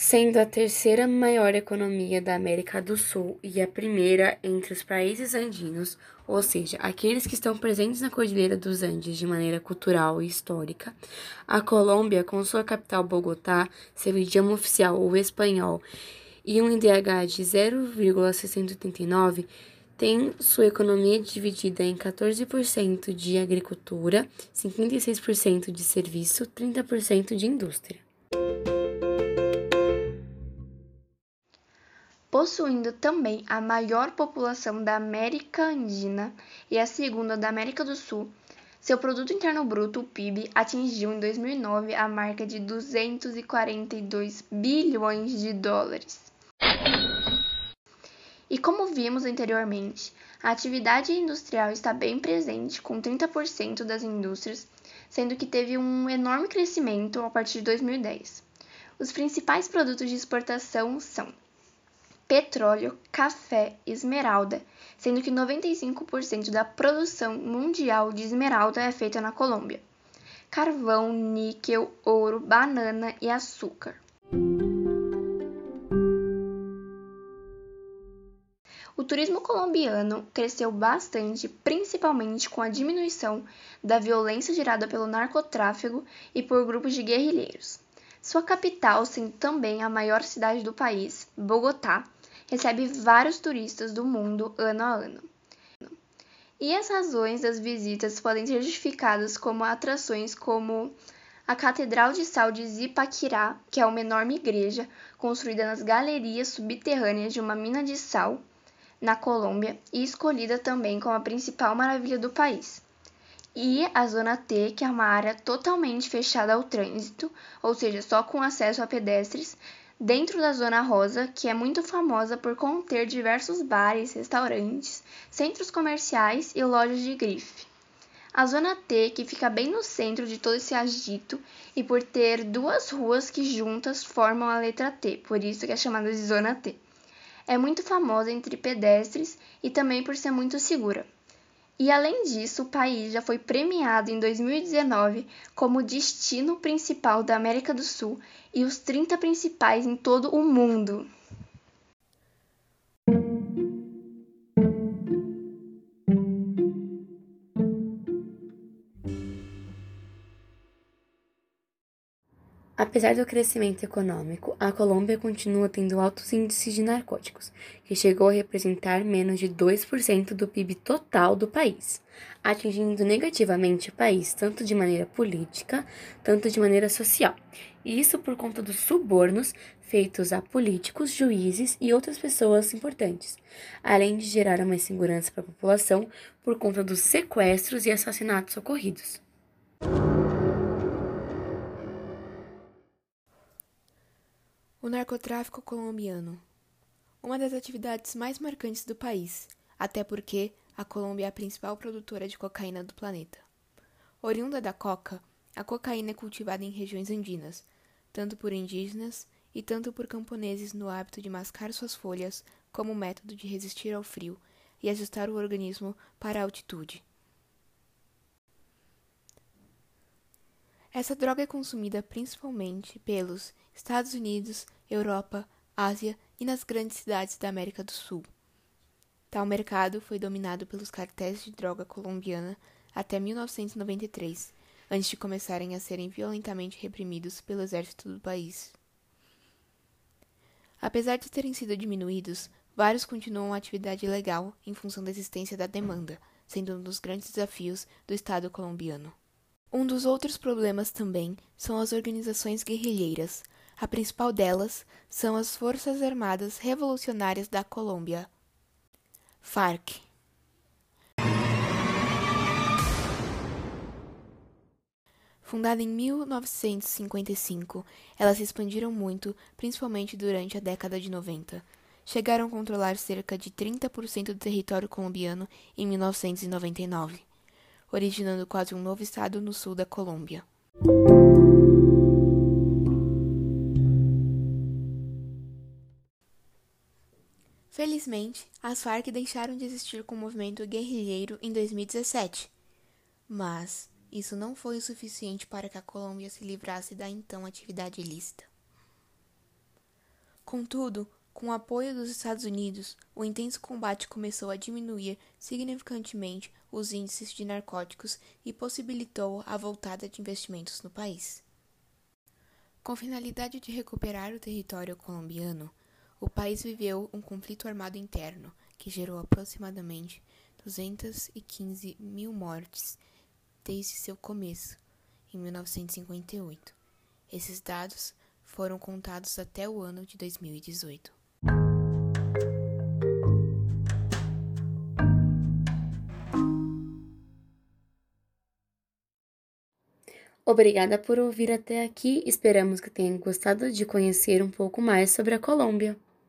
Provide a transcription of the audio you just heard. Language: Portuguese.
sendo a terceira maior economia da América do Sul e a primeira entre os países andinos, ou seja, aqueles que estão presentes na Cordilheira dos Andes de maneira cultural e histórica. A Colômbia, com sua capital Bogotá, seu idioma oficial o espanhol e um IDH de 0,689, tem sua economia dividida em 14% de agricultura, 56% de serviço, 30% de indústria. Possuindo também a maior população da América Andina e a segunda da América do Sul, seu produto interno bruto, o PIB, atingiu em 2009 a marca de 242 bilhões de dólares. E como vimos anteriormente, a atividade industrial está bem presente, com 30% das indústrias, sendo que teve um enorme crescimento a partir de 2010. Os principais produtos de exportação são petróleo, café, esmeralda, sendo que 95% da produção mundial de esmeralda é feita na Colômbia. Carvão, níquel, ouro, banana e açúcar. O turismo colombiano cresceu bastante, principalmente com a diminuição da violência gerada pelo narcotráfico e por grupos de guerrilheiros. Sua capital, sendo também a maior cidade do país, Bogotá, recebe vários turistas do mundo ano a ano. E as razões das visitas podem ser justificadas como atrações como a Catedral de Sal de Zipaquirá, que é uma enorme igreja construída nas galerias subterrâneas de uma mina de sal na Colômbia e escolhida também como a principal maravilha do país. E a Zona T, que é uma área totalmente fechada ao trânsito, ou seja, só com acesso a pedestres, dentro da Zona Rosa, que é muito famosa por conter diversos bares, restaurantes, centros comerciais e lojas de grife. A Zona T, que fica bem no centro de todo esse agito, e por ter duas ruas que juntas formam a letra T, por isso que é chamada de Zona T. É muito famosa entre pedestres e também por ser muito segura. E além disso, o país já foi premiado em 2019 como destino principal da América do Sul e os 30 principais em todo o mundo. Apesar do crescimento econômico, a Colômbia continua tendo altos índices de narcóticos, que chegou a representar menos de 2% do PIB total do país, atingindo negativamente o país tanto de maneira política, tanto de maneira social. E isso por conta dos subornos feitos a políticos, juízes e outras pessoas importantes, além de gerar uma insegurança para a população por conta dos sequestros e assassinatos ocorridos. O narcotráfico colombiano. Uma das atividades mais marcantes do país, até porque a Colômbia é a principal produtora de cocaína do planeta. Oriunda da coca, a cocaína é cultivada em regiões andinas, tanto por indígenas e tanto por camponeses no hábito de mascar suas folhas como método de resistir ao frio e ajustar o organismo para a altitude. Essa droga é consumida principalmente pelos Estados Unidos, Europa, Ásia e nas grandes cidades da América do Sul. Tal mercado foi dominado pelos cartéis de droga colombiana até 1993, antes de começarem a serem violentamente reprimidos pelo exército do país. Apesar de terem sido diminuídos, vários continuam a atividade ilegal em função da existência da demanda, sendo um dos grandes desafios do Estado colombiano. Um dos outros problemas também são as organizações guerrilheiras, a principal delas são as Forças Armadas Revolucionárias da Colômbia, FARC. Fundada em 1955, elas se expandiram muito, principalmente durante a década de 90. Chegaram a controlar cerca de 30% do território colombiano em 1999, originando quase um novo estado no sul da Colômbia. Felizmente, as Farc deixaram de existir como movimento guerrilheiro em 2017. Mas isso não foi o suficiente para que a Colômbia se livrasse da então atividade ilícita. Contudo, com o apoio dos Estados Unidos, o intenso combate começou a diminuir significantemente os índices de narcóticos e possibilitou a voltada de investimentos no país. Com finalidade de recuperar o território colombiano, o país viveu um conflito armado interno que gerou aproximadamente 215 mil mortes desde seu começo, em 1958. Esses dados foram contados até o ano de 2018. Obrigada por ouvir até aqui. Esperamos que tenham gostado de conhecer um pouco mais sobre a Colômbia.